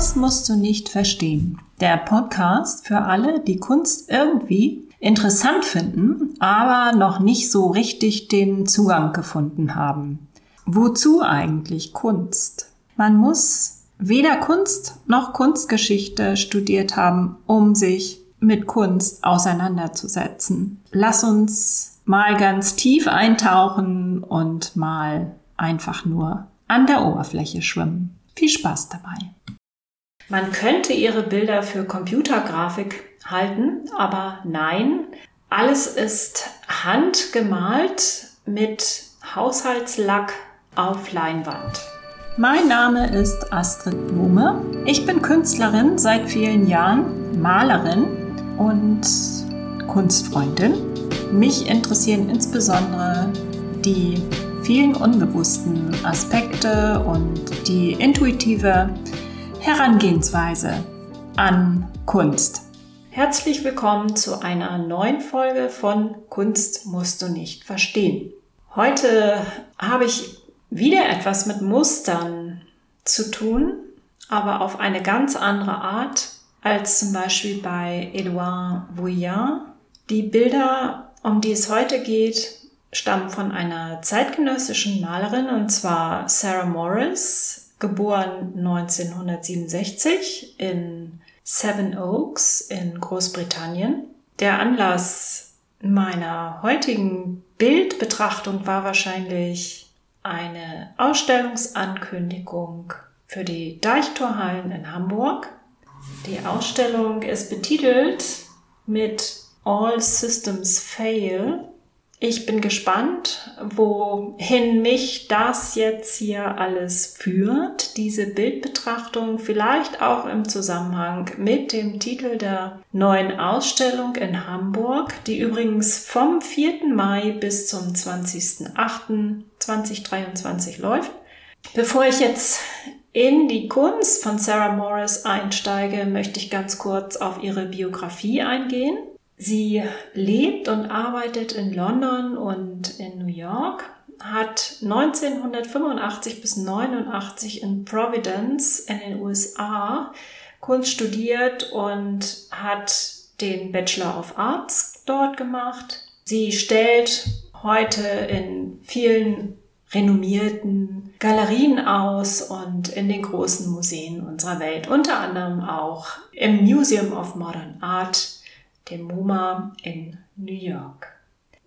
Kunst musst du nicht verstehen. Der Podcast für alle, die Kunst irgendwie interessant finden, aber noch nicht so richtig den Zugang gefunden haben. Wozu eigentlich Kunst? Man muss weder Kunst noch Kunstgeschichte studiert haben, um sich mit Kunst auseinanderzusetzen. Lass uns mal ganz tief eintauchen und mal einfach nur an der Oberfläche schwimmen. Viel Spaß dabei. Man könnte ihre Bilder für Computergrafik halten, aber nein, alles ist handgemalt mit Haushaltslack auf Leinwand. Mein Name ist Astrid Blume. Ich bin Künstlerin seit vielen Jahren, Malerin und Kunstfreundin. Mich interessieren insbesondere die vielen unbewussten Aspekte und die intuitive Herangehensweise an Kunst. Herzlich willkommen zu einer neuen Folge von Kunst musst du nicht verstehen. Heute habe ich wieder etwas mit Mustern zu tun, aber auf eine ganz andere Art als zum Beispiel bei Edouard Vuillard. Die Bilder, um die es heute geht, stammen von einer zeitgenössischen Malerin und zwar Sarah Morris, geboren 1967 in Seven Oaks in Großbritannien. Der Anlass meiner heutigen Bildbetrachtung war wahrscheinlich eine Ausstellungsankündigung für die Deichtorhallen in Hamburg. Die Ausstellung ist betitelt mit All Systems Fail ich bin gespannt, wohin mich das jetzt hier alles führt, diese Bildbetrachtung, vielleicht auch im Zusammenhang mit dem Titel der neuen Ausstellung in Hamburg, die übrigens vom 4. Mai bis zum 20.08.2023 läuft. Bevor ich jetzt in die Kunst von Sarah Morris einsteige, möchte ich ganz kurz auf ihre Biografie eingehen. Sie lebt und arbeitet in London und in New York, hat 1985 bis 89 in Providence in den USA Kunst studiert und hat den Bachelor of Arts dort gemacht. Sie stellt heute in vielen renommierten Galerien aus und in den großen Museen unserer Welt, unter anderem auch im Museum of Modern Art dem MoMA in New York.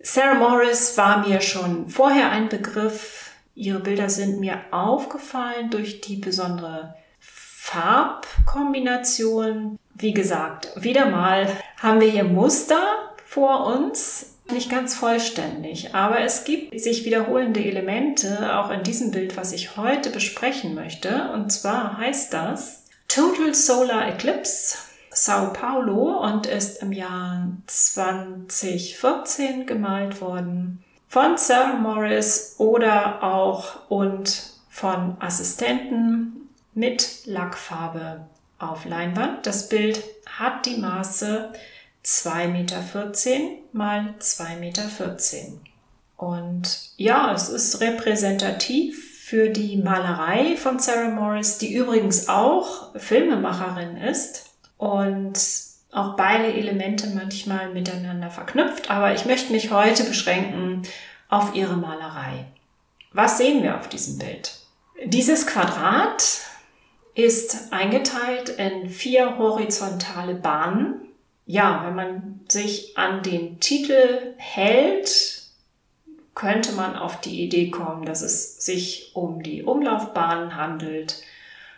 Sarah Morris war mir schon vorher ein Begriff. Ihre Bilder sind mir aufgefallen durch die besondere Farbkombination. Wie gesagt, wieder mal haben wir hier Muster vor uns. Nicht ganz vollständig, aber es gibt sich wiederholende Elemente auch in diesem Bild, was ich heute besprechen möchte. Und zwar heißt das Total Solar Eclipse Sao Paulo und ist im Jahr 2014 gemalt worden von Sir Morris oder auch und von Assistenten mit Lackfarbe auf Leinwand. Das Bild hat die Maße 2,14 Meter mal 2,14 Meter. Und ja, es ist repräsentativ für die Malerei von Sarah Morris, die übrigens auch Filmemacherin ist und auch beide Elemente manchmal miteinander verknüpft, aber ich möchte mich heute beschränken auf ihre Malerei. Was sehen wir auf diesem Bild? Dieses Quadrat ist eingeteilt in vier horizontale Bahnen. Ja, wenn man sich an den Titel hält, könnte man auf die Idee kommen, dass es sich um die Umlaufbahnen handelt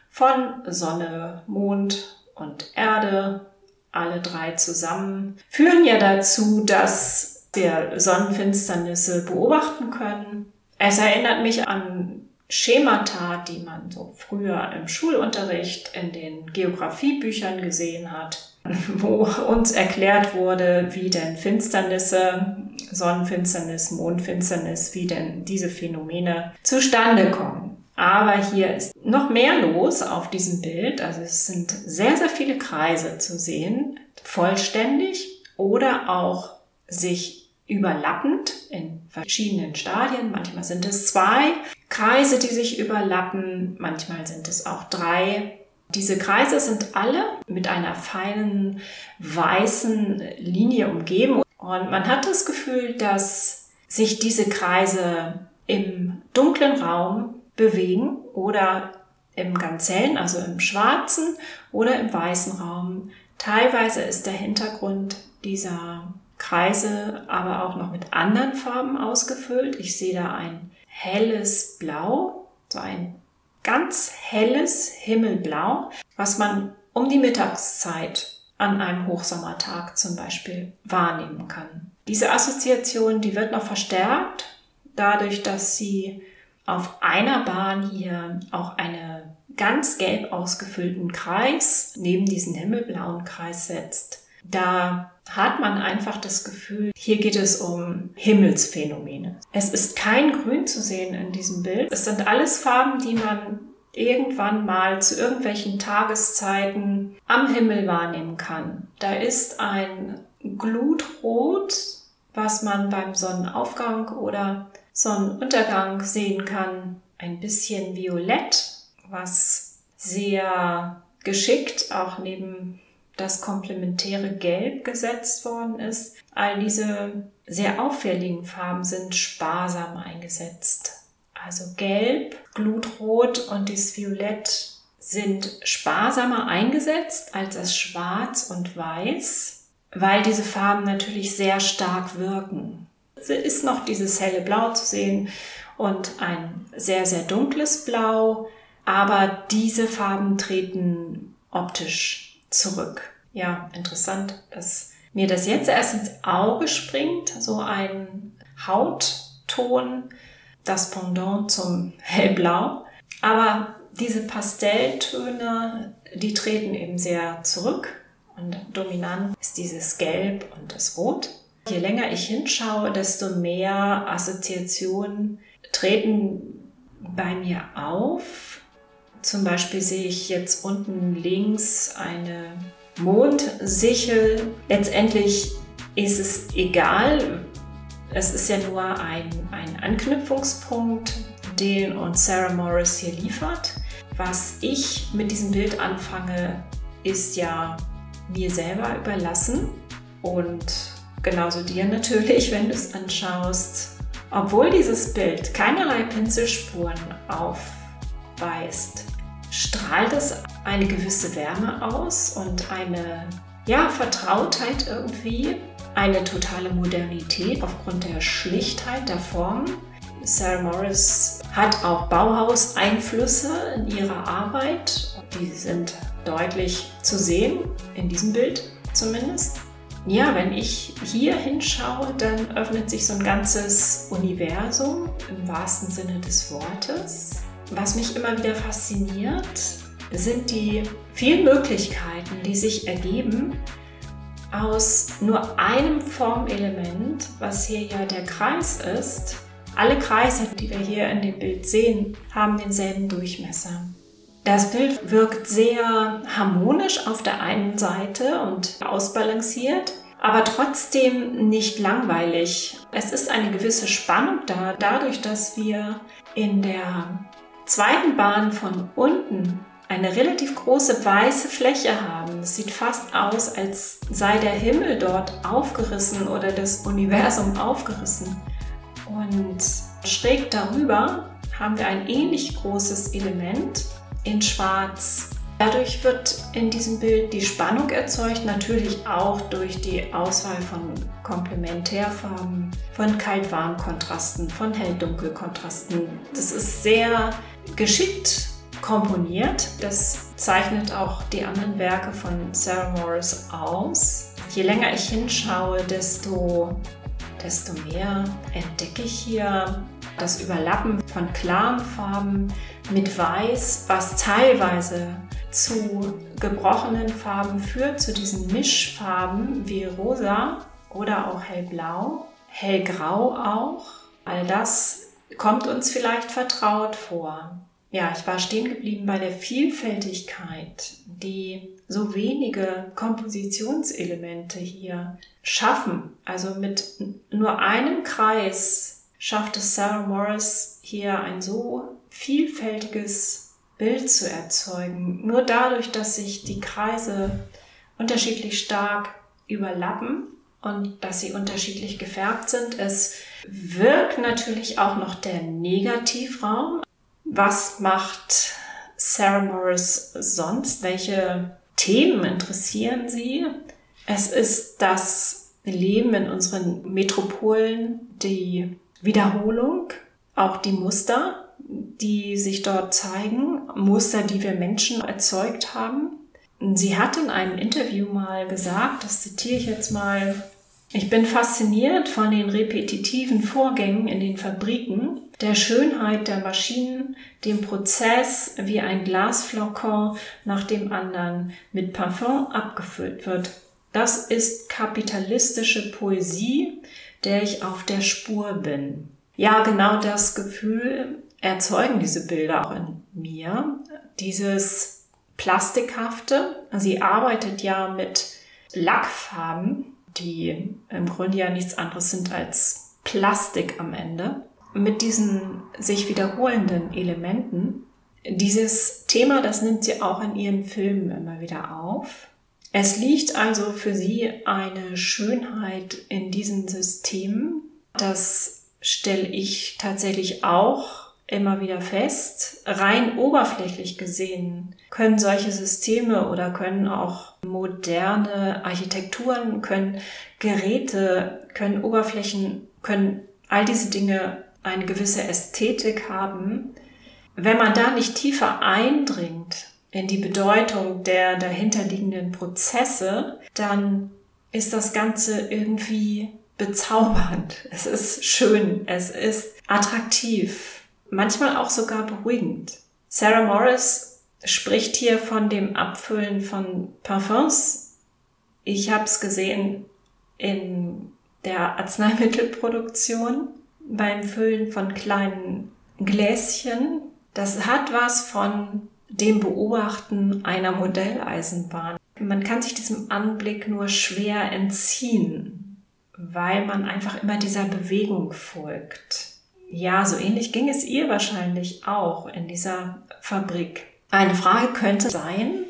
von Sonne, Mond und Erde, alle drei zusammen, führen ja dazu, dass wir Sonnenfinsternisse beobachten können. Es erinnert mich an Schemata, die man so früher im Schulunterricht in den Geografiebüchern gesehen hat, wo uns erklärt wurde, wie denn Finsternisse, Sonnenfinsternis, Mondfinsternis, wie denn diese Phänomene zustande kommen. Aber hier ist noch mehr los auf diesem Bild. Also es sind sehr, sehr viele Kreise zu sehen, vollständig oder auch sich überlappend in verschiedenen Stadien. Manchmal sind es zwei Kreise, die sich überlappen, manchmal sind es auch drei. Diese Kreise sind alle mit einer feinen weißen Linie umgeben und man hat das Gefühl, dass sich diese Kreise im dunklen Raum bewegen oder im ganz hellen, also im schwarzen oder im weißen Raum. Teilweise ist der Hintergrund dieser Kreise aber auch noch mit anderen Farben ausgefüllt. Ich sehe da ein helles Blau, so ein ganz helles Himmelblau, was man um die Mittagszeit an einem Hochsommertag zum Beispiel wahrnehmen kann. Diese Assoziation, die wird noch verstärkt dadurch, dass sie auf einer Bahn hier auch eine ganz gelb ausgefüllten Kreis neben diesen himmelblauen Kreis setzt. Da hat man einfach das Gefühl, hier geht es um Himmelsphänomene. Es ist kein Grün zu sehen in diesem Bild. Es sind alles Farben, die man irgendwann mal zu irgendwelchen Tageszeiten am Himmel wahrnehmen kann. Da ist ein Glutrot, was man beim Sonnenaufgang oder Sonnenuntergang sehen kann. Ein bisschen Violett, was sehr geschickt auch neben das komplementäre Gelb gesetzt worden ist. All diese sehr auffälligen Farben sind sparsam eingesetzt. Also Gelb, Glutrot und das Violett sind sparsamer eingesetzt als das Schwarz und Weiß, weil diese Farben natürlich sehr stark wirken. Ist noch dieses helle Blau zu sehen und ein sehr, sehr dunkles Blau, aber diese Farben treten optisch zurück. Ja, interessant, dass mir das jetzt erst ins Auge springt, so ein Hautton, das Pendant zum Hellblau. Aber diese Pastelltöne, die treten eben sehr zurück und dominant ist dieses Gelb und das Rot. Je länger ich hinschaue, desto mehr Assoziationen treten bei mir auf. Zum Beispiel sehe ich jetzt unten links eine Mondsichel. Letztendlich ist es egal. Es ist ja nur ein, ein Anknüpfungspunkt, den uns Sarah Morris hier liefert. Was ich mit diesem Bild anfange, ist ja mir selber überlassen und genauso dir natürlich, wenn du es anschaust. Obwohl dieses Bild keinerlei Pinselspuren aufweist, strahlt es eine gewisse Wärme aus und eine ja, Vertrautheit irgendwie, eine totale Modernität aufgrund der Schlichtheit der Form. Sarah Morris hat auch Bauhaus-Einflüsse in ihrer Arbeit. Die sind deutlich zu sehen, in diesem Bild zumindest. Ja, wenn ich hier hinschaue, dann öffnet sich so ein ganzes Universum im wahrsten Sinne des Wortes. Was mich immer wieder fasziniert, sind die vielen Möglichkeiten, die sich ergeben aus nur einem Formelement, was hier ja der Kreis ist. Alle Kreise, die wir hier in dem Bild sehen, haben denselben Durchmesser. Das Bild wirkt sehr harmonisch auf der einen Seite und ausbalanciert, aber trotzdem nicht langweilig. Es ist eine gewisse Spannung da, dadurch, dass wir in der zweiten Bahn von unten eine relativ große weiße Fläche haben. Es sieht fast aus, als sei der Himmel dort aufgerissen oder das Universum aufgerissen. Und schräg darüber haben wir ein ähnlich großes Element in Schwarz. Dadurch wird in diesem Bild die Spannung erzeugt, natürlich auch durch die Auswahl von Komplementärfarben, von Kalt-Warm-Kontrasten, von Hell-Dunkel-Kontrasten. Das ist sehr geschickt komponiert. Das zeichnet auch die anderen Werke von Sarah Morris aus. Je länger ich hinschaue, desto, desto mehr entdecke ich hier das Überlappen von klaren Farben mit Weiß, was teilweise zu gebrochenen Farben führt, zu diesen Mischfarben wie rosa oder auch hellblau, hellgrau auch. All das kommt uns vielleicht vertraut vor ja, ich war stehen geblieben bei der Vielfältigkeit, die so wenige Kompositionselemente hier schaffen. Also mit nur einem Kreis schafft es Sarah Morris hier ein so vielfältiges Bild zu erzeugen. Nur dadurch, dass sich die Kreise unterschiedlich stark überlappen und dass sie unterschiedlich gefärbt sind. Es wirkt natürlich auch noch der Negativraum. Was macht Sarah Morris sonst? Welche Themen interessieren sie? Es ist das Leben in unseren Metropolen, die Wiederholung, auch die Muster, die sich dort zeigen, Muster, die wir Menschen erzeugt haben. Sie hat in einem Interview mal gesagt, das zitiere ich jetzt mal, ich bin fasziniert von den repetitiven Vorgängen in den Fabriken, der Schönheit der Maschinen, dem Prozess, wie ein Glasflakon nach dem anderen mit Parfum abgefüllt wird. Das ist kapitalistische Poesie, der ich auf der Spur bin. Ja, genau das Gefühl erzeugen diese Bilder auch in mir. Dieses Plastikhafte. Sie arbeitet ja mit Lackfarben, die im Grunde ja nichts anderes sind als Plastik am Ende. Mit diesen sich wiederholenden Elementen. Dieses Thema, das nimmt sie auch in ihren Filmen immer wieder auf. Es liegt also für sie eine Schönheit in diesen Systemen. Das stelle ich tatsächlich auch immer wieder fest. Rein oberflächlich gesehen können solche Systeme oder können auch moderne Architekturen, können Geräte, können Oberflächen, können all diese Dinge eine gewisse Ästhetik haben. Wenn man da nicht tiefer eindringt in die Bedeutung der dahinterliegenden Prozesse, dann ist das Ganze irgendwie bezaubernd. Es ist schön, es ist attraktiv, manchmal auch sogar beruhigend. Sarah Morris spricht hier von dem Abfüllen von Parfums. Ich habe es gesehen in der Arzneimittelproduktion beim Füllen von kleinen Gläschen. Das hat was von dem Beobachten einer Modelleisenbahn. Man kann sich diesem Anblick nur schwer entziehen, weil man einfach immer dieser Bewegung folgt. Ja, so ähnlich ging es ihr wahrscheinlich auch in dieser Fabrik. Eine Frage könnte sein,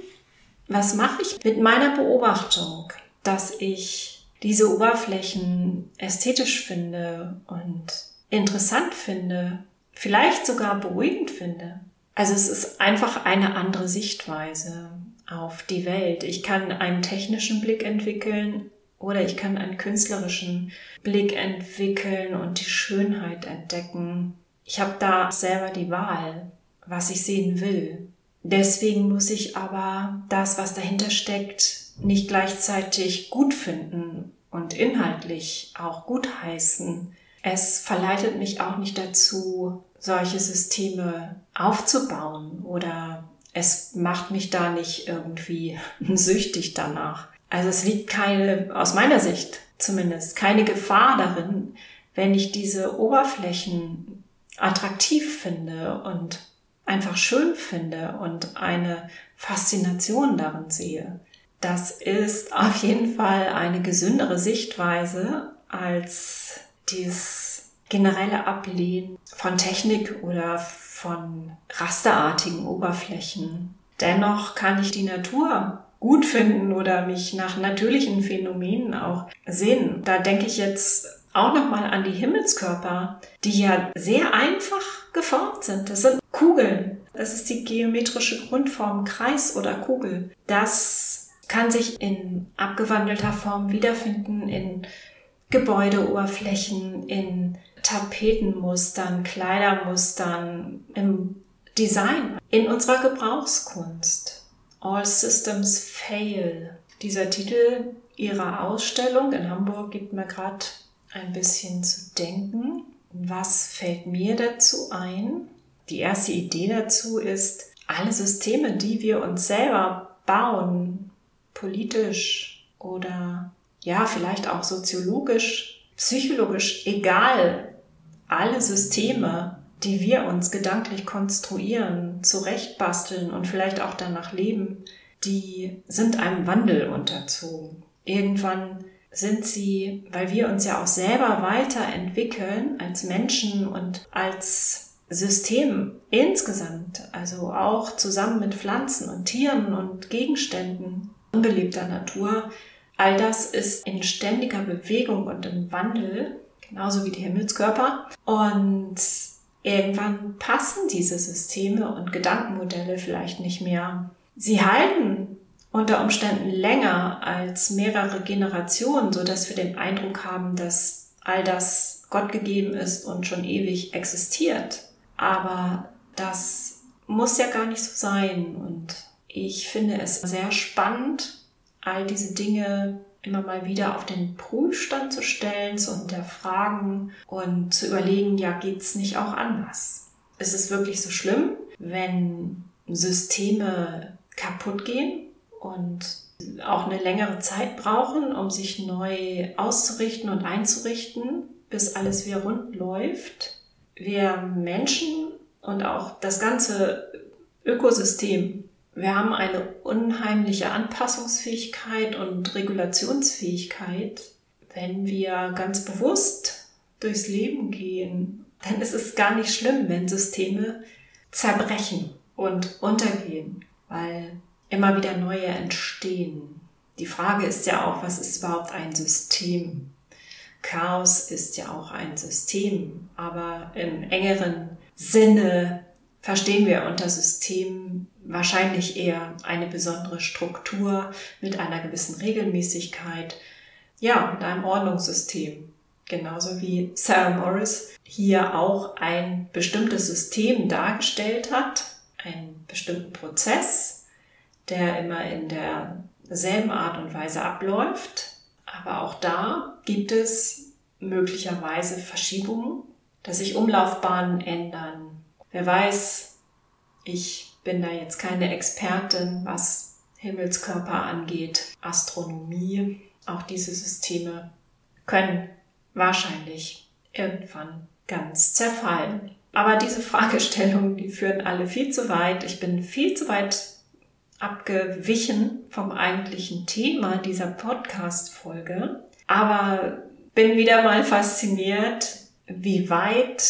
was mache ich mit meiner Beobachtung, dass ich diese Oberflächen ästhetisch finde und interessant finde, vielleicht sogar beruhigend finde? Also es ist einfach eine andere Sichtweise auf die Welt. Ich kann einen technischen Blick entwickeln oder ich kann einen künstlerischen Blick entwickeln und die Schönheit entdecken. Ich habe da selber die Wahl, was ich sehen will. Deswegen muss ich aber das, was dahinter steckt, nicht gleichzeitig gut finden und inhaltlich auch gut heißen. Es verleitet mich auch nicht dazu, solche Systeme aufzubauen oder es macht mich da nicht irgendwie süchtig danach. Also es liegt keine, aus meiner Sicht zumindest, keine Gefahr darin, wenn ich diese Oberflächen attraktiv finde und einfach schön finde und eine Faszination darin sehe. Das ist auf jeden Fall eine gesündere Sichtweise als dieses generelle Ablehnen von Technik oder von rasterartigen Oberflächen. Dennoch kann ich die Natur gut finden oder mich nach natürlichen Phänomenen auch sehen. Da denke ich jetzt auch nochmal an die Himmelskörper, die ja sehr einfach geformt sind. Das sind Kugeln. Das ist die geometrische Grundform Kreis oder Kugel. Das kann sich in abgewandelter Form wiederfinden in Gebäudeoberflächen, in Tapetenmustern, Kleidermustern, im Design, in unserer Gebrauchskunst. All Systems Fail. Dieser Titel ihrer Ausstellung in Hamburg gibt mir gerade ein bisschen zu denken. Was fällt mir dazu ein? Die erste Idee dazu ist, alle Systeme, die wir uns selber bauen, politisch oder ja, vielleicht auch soziologisch, psychologisch, egal alle Systeme, die wir uns gedanklich konstruieren, zurechtbasteln und vielleicht auch danach leben, die sind einem Wandel unterzogen. Irgendwann sind sie, weil wir uns ja auch selber weiterentwickeln als Menschen und als System insgesamt, also auch zusammen mit Pflanzen und Tieren und Gegenständen unbelebter Natur, all das ist in ständiger Bewegung und im Wandel, genauso wie die Himmelskörper. Und irgendwann passen diese Systeme und Gedankenmodelle vielleicht nicht mehr. Sie halten unter Umständen länger als mehrere Generationen, so dass wir den Eindruck haben, dass all das Gott gegeben ist und schon ewig existiert. Aber das muss ja gar nicht so sein. Und ich finde es sehr spannend, all diese Dinge immer mal wieder auf den Prüfstand zu stellen, zu hinterfragen und zu überlegen, ja, geht's nicht auch anders? Ist es wirklich so schlimm, wenn Systeme kaputt gehen und auch eine längere Zeit brauchen, um sich neu auszurichten und einzurichten, bis alles wieder rund läuft? Wir Menschen und auch das ganze Ökosystem wir haben eine unheimliche Anpassungsfähigkeit und Regulationsfähigkeit. Wenn wir ganz bewusst durchs Leben gehen, dann ist es gar nicht schlimm, wenn Systeme zerbrechen und untergehen, weil immer wieder neue entstehen. Die Frage ist ja auch, was ist überhaupt ein System? Chaos ist ja auch ein System, aber im engeren Sinne verstehen wir unter System wahrscheinlich eher eine besondere Struktur mit einer gewissen Regelmäßigkeit, ja, mit einem Ordnungssystem. Genauso wie Sarah Morris hier auch ein bestimmtes System dargestellt hat, einen bestimmten Prozess, der immer in derselben Art und Weise abläuft. Aber auch da gibt es möglicherweise Verschiebungen, dass sich Umlaufbahnen ändern, Wer weiß, ich bin da jetzt keine Expertin, was Himmelskörper angeht, Astronomie. Auch diese Systeme können wahrscheinlich irgendwann ganz zerfallen. Aber diese Fragestellungen, die führen alle viel zu weit. Ich bin viel zu weit abgewichen vom eigentlichen Thema dieser Podcast-Folge. Aber bin wieder mal fasziniert, wie weit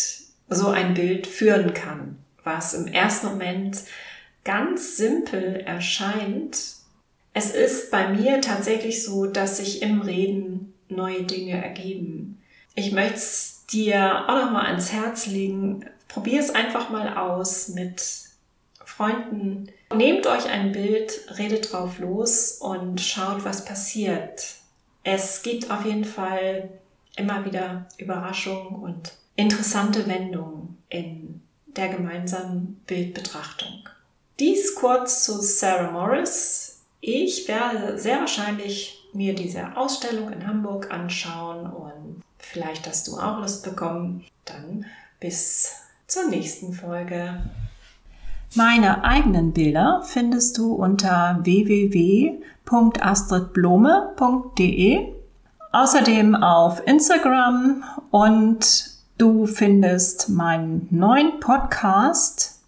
so ein Bild führen kann, was im ersten Moment ganz simpel erscheint. Es ist bei mir tatsächlich so, dass sich im Reden neue Dinge ergeben. Ich möchte es dir auch noch mal ans Herz legen. Probier es einfach mal aus mit Freunden. Nehmt euch ein Bild, redet drauf los und schaut, was passiert. Es gibt auf jeden Fall immer wieder Überraschungen und interessante Wendungen in der gemeinsamen Bildbetrachtung. Dies kurz zu Sarah Morris. Ich werde sehr wahrscheinlich mir diese Ausstellung in Hamburg anschauen und vielleicht hast du auch Lust bekommen. Dann bis zur nächsten Folge. Meine eigenen Bilder findest du unter www.astridblome.de, außerdem auf Instagram und Du findest meinen neuen Podcast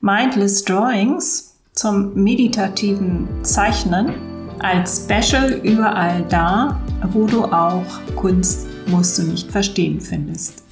Mindless Drawings zum meditativen Zeichnen als Special überall da, wo du auch Kunst musst du nicht verstehen findest.